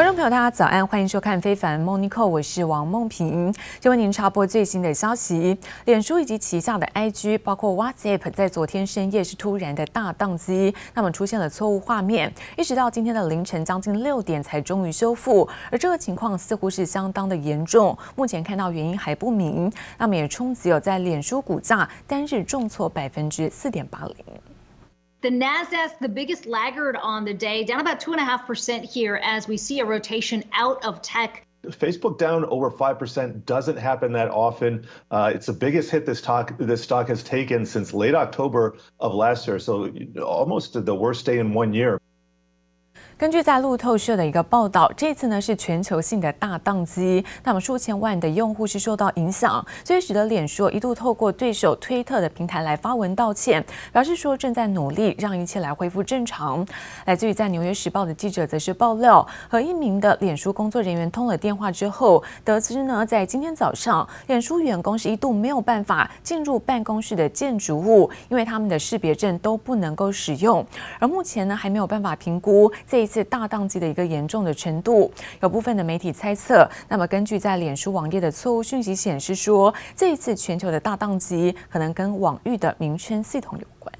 观众朋友，大家早安，欢迎收看《非凡 Monica》，我是王梦萍，就为您插播最新的消息。脸书以及旗下的 IG，包括 WhatsApp，在昨天深夜是突然的大宕机，那么出现了错误画面，一直到今天的凌晨将近六点才终于修复。而这个情况似乎是相当的严重，目前看到原因还不明。那么也冲击有在脸书股价单日重挫百分之四点八零。The Nasdaq, the biggest laggard on the day, down about two and a half percent here as we see a rotation out of tech. Facebook down over five percent doesn't happen that often. Uh, it's the biggest hit this stock this stock has taken since late October of last year, so almost the worst day in one year. 根据在路透社的一个报道，这次呢是全球性的大宕机，那么数千万的用户是受到影响，所以使得脸书一度透过对手推特的平台来发文道歉，表示说正在努力让一切来恢复正常。来自于在《纽约时报》的记者则是爆料，和一名的脸书工作人员通了电话之后，得知呢在今天早上，脸书员工是一度没有办法进入办公室的建筑物，因为他们的识别证都不能够使用，而目前呢还没有办法评估这一。次大宕机的一个严重的程度，有部分的媒体猜测，那么根据在脸书网页的错误讯息显示说，这一次全球的大宕机可能跟网域的名称系统有关。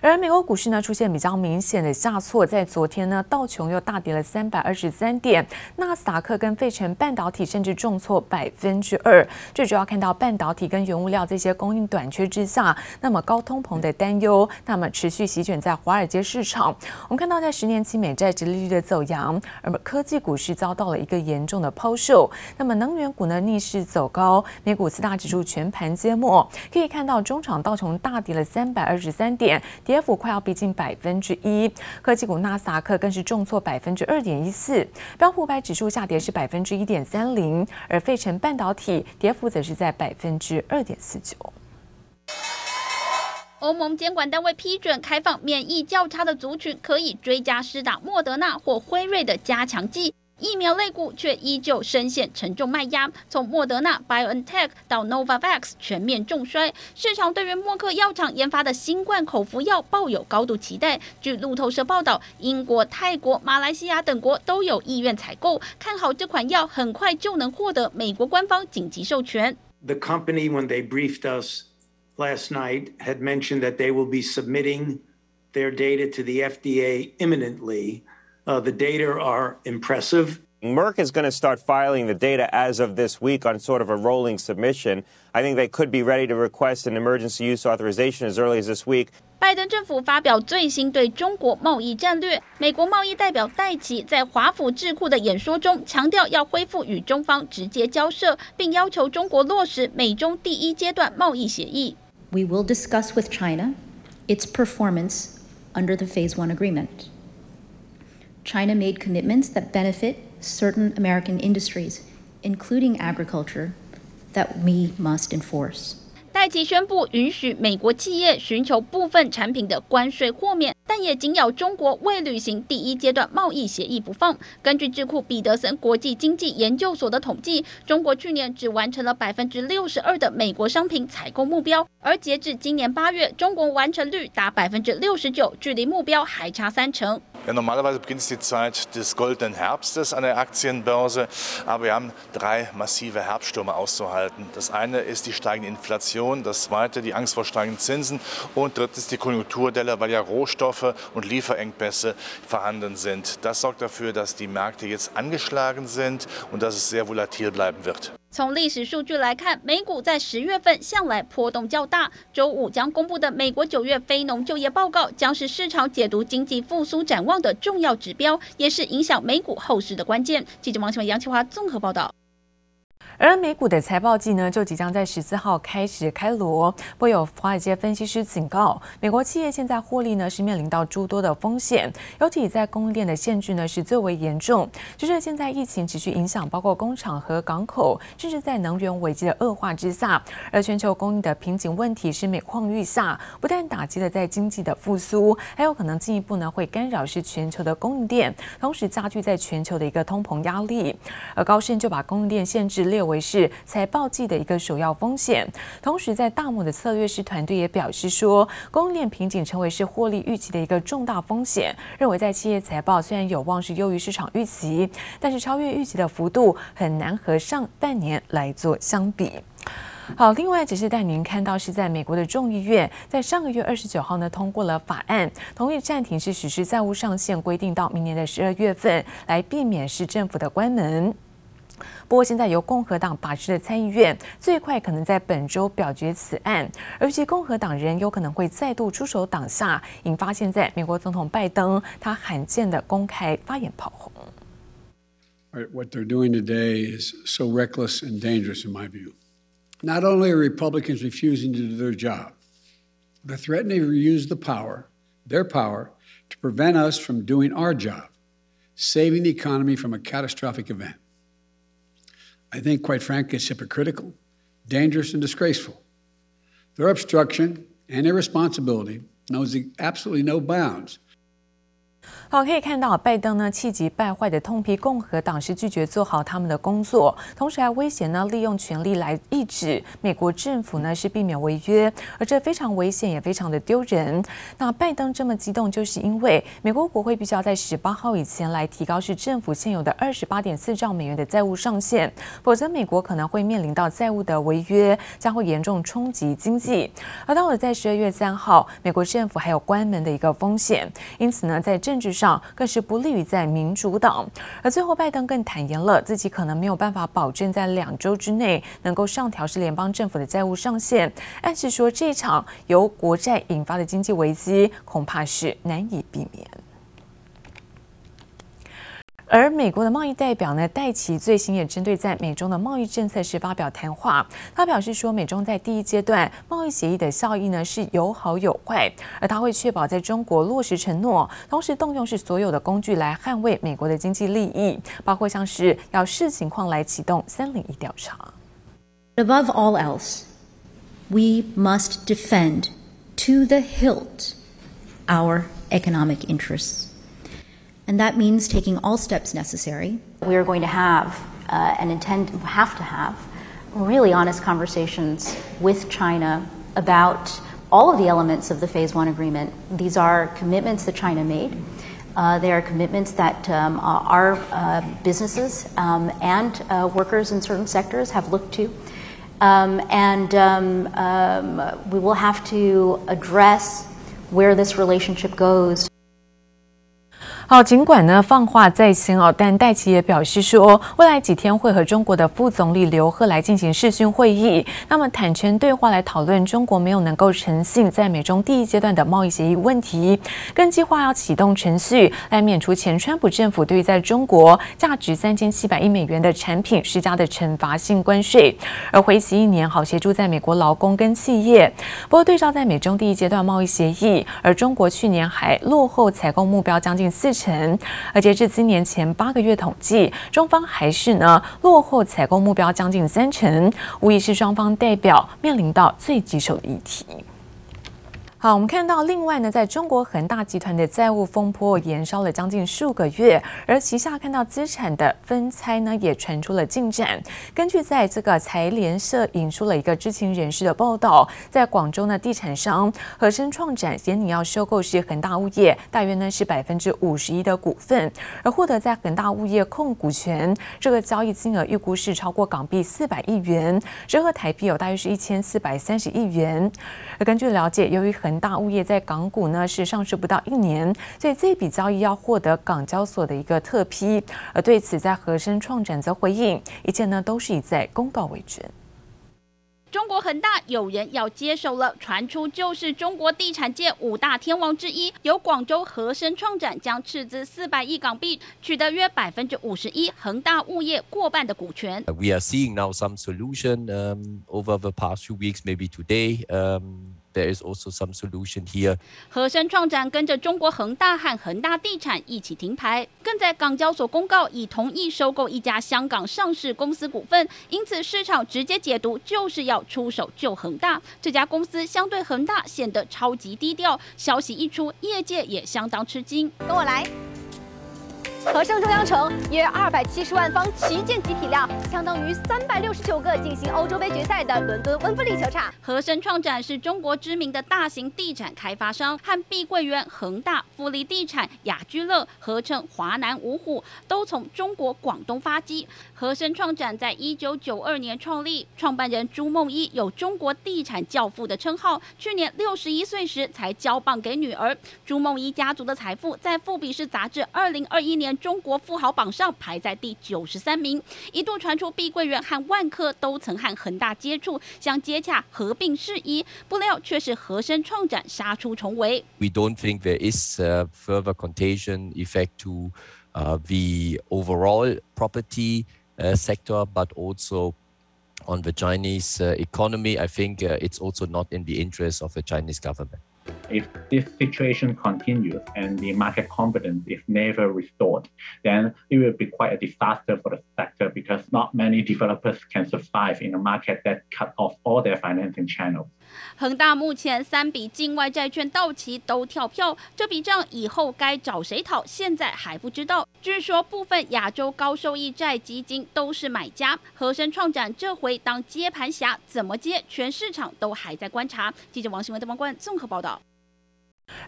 而美国股市呢出现比较明显的下挫，在昨天呢，道琼又大跌了三百二十三点，纳斯达克跟费城半导体甚至重挫百分之二。最主要看到半导体跟原物料这些供应短缺之下，那么高通膨的担忧，那么持续席卷在华尔街市场。我们看到在十年期美债殖利率的走扬，而科技股市遭到了一个严重的抛售。那么能源股呢逆势走高，美股四大指数全盘皆墨，可以看到中场道琼大跌了三百二十三点。跌幅快要逼近百分之一，科技股纳斯达克更是重挫百分之二点一四，标普百指数下跌是百分之一点三零，而费城半导体跌幅则是在百分之二点四九。欧盟监管单位批准开放免疫较差的族群可以追加施打莫德纳或辉瑞的加强剂。疫苗类股却依旧深陷沉重卖压，从莫德纳、BioNTech 到 Novavax 全面重摔。市场对于默克药厂研发的新冠口服药抱有高度期待。据路透社报道，英国、泰国、马来西亚等国都有意愿采购，看好这款药很快就能获得美国官方紧急授权。The company, when they briefed us last night, had mentioned that they will be submitting their data to the FDA imminently. Uh, the data are impressive. Merck is going to start filing the data as of this week on sort of a rolling submission. I think they could be ready to request an emergency use authorization as early as this week. 拜登政府发表最新对中国贸易战略。美国贸易代表戴琪在华府智库的演说中强调，要恢复与中方直接交涉，并要求中国落实美中第一阶段贸易协议。We will discuss with China its performance under the Phase One Agreement. China made commitments that benefit certain American industries, including agriculture, that we must enforce. 戴琪宣布允许美国企业寻求部分产品的关税豁免，但也紧咬中国未履行第一阶段贸易协议不放。根据智库彼得森国际经济研究所的统计，中国去年只完成了百分之六十二的美国商品采购目标，而截至今年八月，中国完成率达百分之六十九，距离目标还差三成。Ja, normalerweise beginnt es die Zeit des goldenen Herbstes an der Aktienbörse, aber wir haben drei massive Herbststürme auszuhalten. Das eine ist die steigende Inflation, das zweite die Angst vor steigenden Zinsen und drittens die Konjunkturdelle, weil ja Rohstoffe und Lieferengpässe vorhanden sind. Das sorgt dafür, dass die Märkte jetzt angeschlagen sind und dass es sehr volatil bleiben wird. 从历史数据来看，美股在十月份向来波动较大。周五将公布的美国九月非农就业报告将是市场解读经济复苏展望的重要指标，也是影响美股后市的关键。记者王启文、杨启华综合报道。而美股的财报季呢，就即将在十四号开始开锣。不有华尔街分析师警告，美国企业现在获利呢是面临到诸多的风险，尤其在供应链的限制呢是最为严重。就是现在疫情持续影响，包括工厂和港口，甚至在能源危机的恶化之下，而全球供应的瓶颈问题是每况愈下，不但打击了在经济的复苏，还有可能进一步呢会干扰是全球的供应链，同时加剧在全球的一个通膨压力。而高盛就把供应链限制列为是财报季的一个首要风险。同时，在大摩的策略师团队也表示说，供应链瓶颈成为是获利预期的一个重大风险，认为在企业财报虽然有望是优于市场预期，但是超越预期的幅度很难和上半年来做相比。好，另外只是带您看到是在美国的众议院，在上个月二十九号呢通过了法案，同意暂停是实施债务上限规定到明年的十二月份，来避免是政府的关门。不过现在由共和党把持的参议院最快可能在本周表决此案，而且共和党人有可能会再度出手挡下，引发现在美国总统拜登他罕见的公开发言炮轰。What they're doing today is so reckless and dangerous in my view. Not only are Republicans refusing to do their job, they're threatening to use the power, their power, to prevent us from doing our job, saving the economy from a catastrophic event. I think, quite frankly, it's hypocritical, dangerous, and disgraceful. Their obstruction and irresponsibility knows absolutely no bounds. 好，可以看到拜登呢气急败坏的痛批共和党是拒绝做好他们的工作，同时还威胁呢利用权力来抑制美国政府呢是避免违约，而这非常危险也非常的丢人。那拜登这么激动，就是因为美国国会必须要在十八号以前来提高是政府现有的二十八点四兆美元的债务上限，否则美国可能会面临到债务的违约，将会严重冲击经济。而到了在十二月三号，美国政府还有关门的一个风险，因此呢在政治上更是不利于在民主党，而最后拜登更坦言了自己可能没有办法保证在两周之内能够上调是联邦政府的债务上限，暗示说这场由国债引发的经济危机恐怕是难以避免。而美国的贸易代表呢，戴琪最新也针对在美中的贸易政策是发表谈话。他表示说，美中在第一阶段贸易协议的效益呢是有好有坏，而他会确保在中国落实承诺，同时动用是所有的工具来捍卫美国的经济利益，包括像是要视情况来启动三零一调查。Above all else, we must defend to the hilt our economic interests. And that means taking all steps necessary. We are going to have uh, and intend have to have really honest conversations with China about all of the elements of the Phase One agreement. These are commitments that China made. Uh, they are commitments that um, our uh, businesses um, and uh, workers in certain sectors have looked to. Um, and um, um, we will have to address where this relationship goes. 好，尽管呢放话在先哦，但戴琪也表示说，未来几天会和中国的副总理刘鹤来进行视讯会议，那么坦诚对话来讨论中国没有能够诚信在美中第一阶段的贸易协议问题，更计划要启动程序来免除前川普政府对于在中国价值三千七百亿美元的产品施加的惩罚性关税，而回期一年，好协助在美国劳工跟企业。不过对照在美中第一阶段贸易协议，而中国去年还落后采购目标将近四。成，而截至今年前八个月统计，中方还是呢落后采购目标将近三成，无疑是双方代表面临到最棘手的议题。好，我们看到另外呢，在中国恒大集团的债务风波延烧了将近数个月，而旗下看到资产的分拆呢，也传出了进展。根据在这个财联社引出了一个知情人士的报道，在广州呢，地产商和生创展严拟要收购是恒大物业，大约呢是百分之五十一的股份，而获得在恒大物业控股权。这个交易金额预估是超过港币四百亿元，折合台币有大约是一千四百三十亿元。而根据了解，由于恒恒大物业在港股呢是上市不到一年，所以这笔交易要获得港交所的一个特批。而对此，在和生创展则回应，一切呢都是以在公告为准。中国恒大有人要接手了，传出就是中国地产界五大天王之一，由广州和生创展将斥资四百亿港币，取得约百分之五十一恒大物业过半的股权。We are seeing now some solution over the past few weeks, maybe today. There is also some solution here. 和生创展跟着中国恒大和恒大地产一起停牌，更在港交所公告已同意收购一家香港上市公司股份，因此市场直接解读就是要出手救恒大。这家公司相对恒大显得超级低调，消息一出，业界也相当吃惊。跟我来。和盛中央城约二百七十万方旗舰级体量，相当于三百六十九个进行欧洲杯决赛的伦敦温布利球场。和盛创展是中国知名的大型地产开发商，和碧桂园、恒大、富力地产、雅居乐、合称、华南五虎都从中国广东发迹。和盛创展在一九九二年创立，创办人朱梦一有中国地产教父的称号，去年六十一岁时才交棒给女儿。朱梦一家族的财富在富比士杂志二零二一年中国富豪榜上排在第九十三名，一度传出碧桂园和万科都曾和恒大接触，想接洽合并事宜，不料却是和盛创展杀出重围。We don't think there is a further contagion effect to the overall property Uh, sector, but also on the Chinese uh, economy. I think uh, it's also not in the interest of the Chinese government. If this situation continues and the market confidence is never restored, then it will be quite a disaster for the sector because not many developers can survive in a market that cut off all their financing channels. 恒大目前三笔境外债券到期都跳票，这笔账以后该找谁讨？现在还不知道。据说部分亚洲高收益债基金都是买家，和盛创展这回当接盘侠，怎么接？全市场都还在观察。记者王新文、邓邦冠综合报道。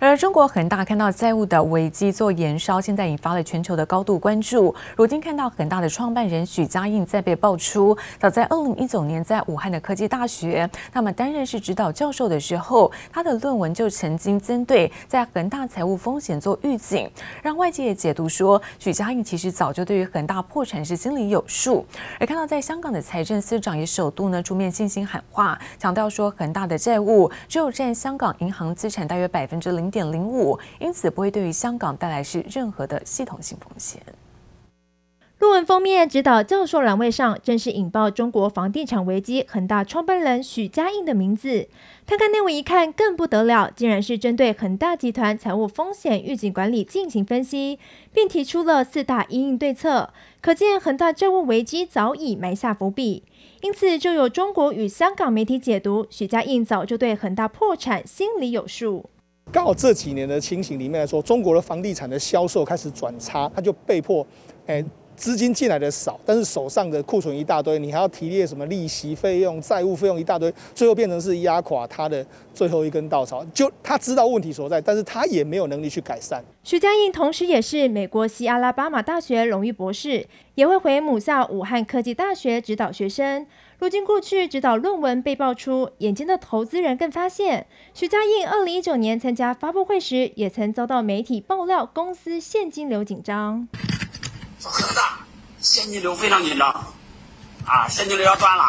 而中国恒大看到债务的危机做延烧，现在引发了全球的高度关注。如今看到恒大的创办人许家印再被爆出，早在二零一九年在武汉的科技大学，那么担任是指导教授的时候，他的论文就曾经针对在恒大财务风险做预警，让外界也解读说许家印其实早就对于恒大破产是心里有数。而看到在香港的财政司长也首度呢出面信心喊话，强调说恒大的债务只有占香港银行资产大约百分之零点零五，因此不会对于香港带来是任何的系统性风险。论文封面指导教授栏位上，正是引爆中国房地产危机恒大创办人许家印的名字。看看内文一看更不得了，竟然是针对恒大集团财务风险预警管理进行分析，并提出了四大因应对策。可见恒大债务危机早已埋下伏笔。因此，就有中国与香港媒体解读，许家印早就对恒大破产心里有数。刚好这几年的情形里面来说，中国的房地产的销售开始转差，他就被迫，诶，资金进来的少，但是手上的库存一大堆，你还要提列什么利息费用、债务费用一大堆，最后变成是压垮他的最后一根稻草。就他知道问题所在，但是他也没有能力去改善。徐家印同时也是美国西阿拉巴马大学荣誉博士，也会回母校武汉科技大学指导学生。如今过去指导论文被爆出，眼尖的投资人更发现，许家印二零一九年参加发布会时，也曾遭到媒体爆料公司现金流紧张。说恒大现金流非常紧张，啊，现金流要断了。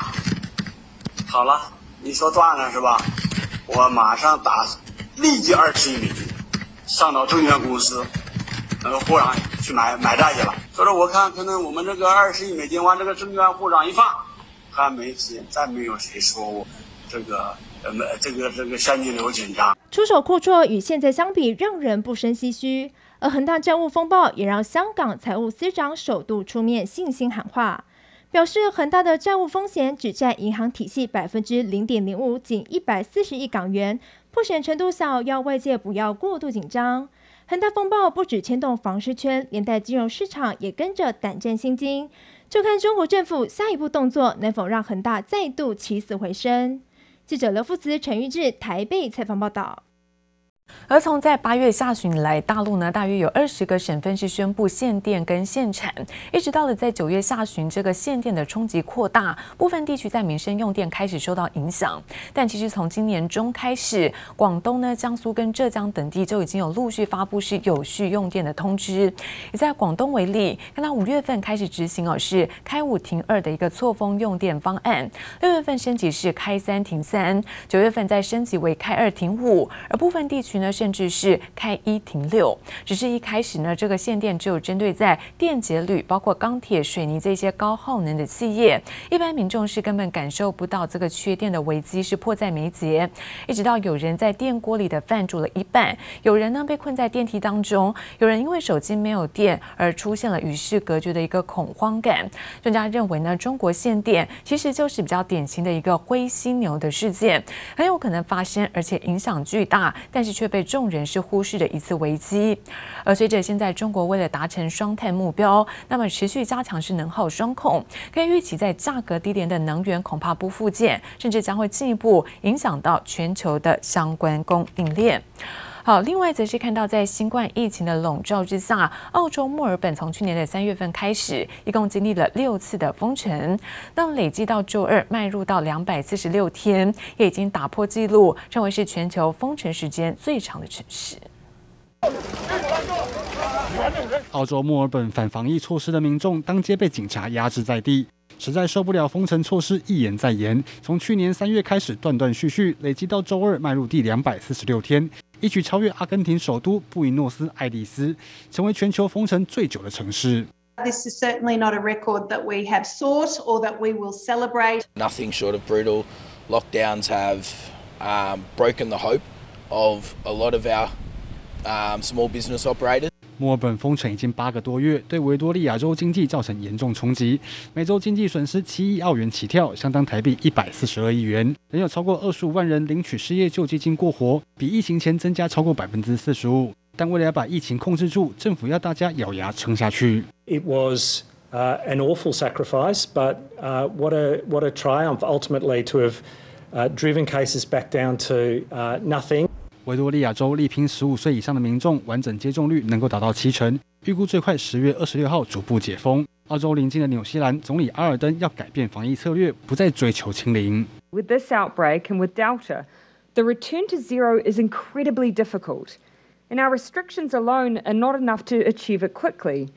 好了，你说断了是吧？我马上打立即二十亿美金上到证券公司那个户上去买买债去了。所以说我看可能我们这个二十亿美金往这个证券户上一放。他媒体再没有谁说我这个呃，这个这个现金流紧张。出手阔绰与现在相比，让人不胜唏嘘。而恒大债务风暴也让香港财务司长首度出面信心喊话，表示恒大的债务风险只占银行体系百分之零点零五，仅一百四十亿港元，破险程度小，要外界不要过度紧张。恒大风暴不止牵动房市圈，连带金融市场也跟着胆战心惊。就看中国政府下一步动作能否让恒大再度起死回生。记者刘富慈、陈玉志台北采访报道。而从在八月下旬以来，大陆呢大约有二十个省份是宣布限电跟限产，一直到了在九月下旬，这个限电的冲击扩大，部分地区在民生用电开始受到影响。但其实从今年中开始，广东呢、江苏跟浙江等地就已经有陆续发布是有序用电的通知。以在广东为例，看到五月份开始执行哦，是开五停二的一个错峰用电方案；六月份升级是开三停三；九月份再升级为开二停五，而部分地区。甚至是开一停六，只是一开始呢，这个限电只有针对在电解铝、包括钢铁、水泥这些高耗能的企业，一般民众是根本感受不到这个缺电的危机是迫在眉睫。一直到有人在电锅里的饭煮了一半，有人呢被困在电梯当中，有人因为手机没有电而出现了与世隔绝的一个恐慌感。专家认为呢，中国限电其实就是比较典型的一个灰犀牛的事件，很有可能发生，而且影响巨大，但是却。被众人是忽视的一次危机。而随着现在中国为了达成双碳目标，那么持续加强是能耗双控，可以预期在价格低廉的能源恐怕不复见，甚至将会进一步影响到全球的相关供应链。好，另外则是看到，在新冠疫情的笼罩之下，澳洲墨尔本从去年的三月份开始，一共经历了六次的封城，那累计到周二迈入到两百四十六天，也已经打破纪录，成为是全球封城时间最长的城市。澳洲墨尔本反防疫措施的民众当街被警察压制在地，实在受不了封城措施一延再延，从去年三月开始断断续续，累积到周二迈入第两百四十六天。一举超越阿根廷首都布宜诺斯艾利斯，成为全球封城最久的城市。This is certainly not a record that we have sought or that we will celebrate. Nothing short of brutal lockdowns have um, broken the hope of a lot of our um, small business operators. 墨尔本封城已经八个多月，对维多利亚州经济造成严重冲击，每周经济损失七亿澳元起跳，相当台币一百四十二亿元。仍有超过二十五万人领取失业救济金过活，比疫情前增加超过百分之四十五。但为了要把疫情控制住，政府要大家咬牙撑下去。It was uh, an awful sacrifice, but uh, what a what a triumph ultimately to have uh, driven cases back down to uh, nothing. 维多利亚州力拼十五岁以上的民众完整接种率能够达到七成，预估最快十月二十六号逐步解封。澳洲邻近的纽西兰总理阿尔登要改变防疫策略，不再追求清零。With this outbreak and with Delta, the return to zero is incredibly difficult, and our restrictions alone are not enough to achieve it quickly.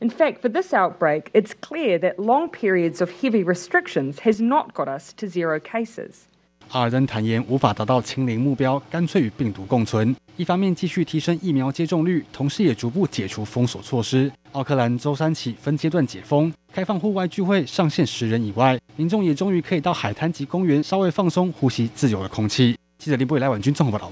In fact, for this outbreak, it's clear that long periods of heavy restrictions has not got us to zero cases. 阿尔登坦言无法达到清零目标，干脆与病毒共存。一方面继续提升疫苗接种率，同时也逐步解除封锁措施。奥克兰周三起分阶段解封，开放户外聚会上限十人以外，民众也终于可以到海滩及公园稍微放松，呼吸自由的空气。记者林博伟、赖婉君综合报道。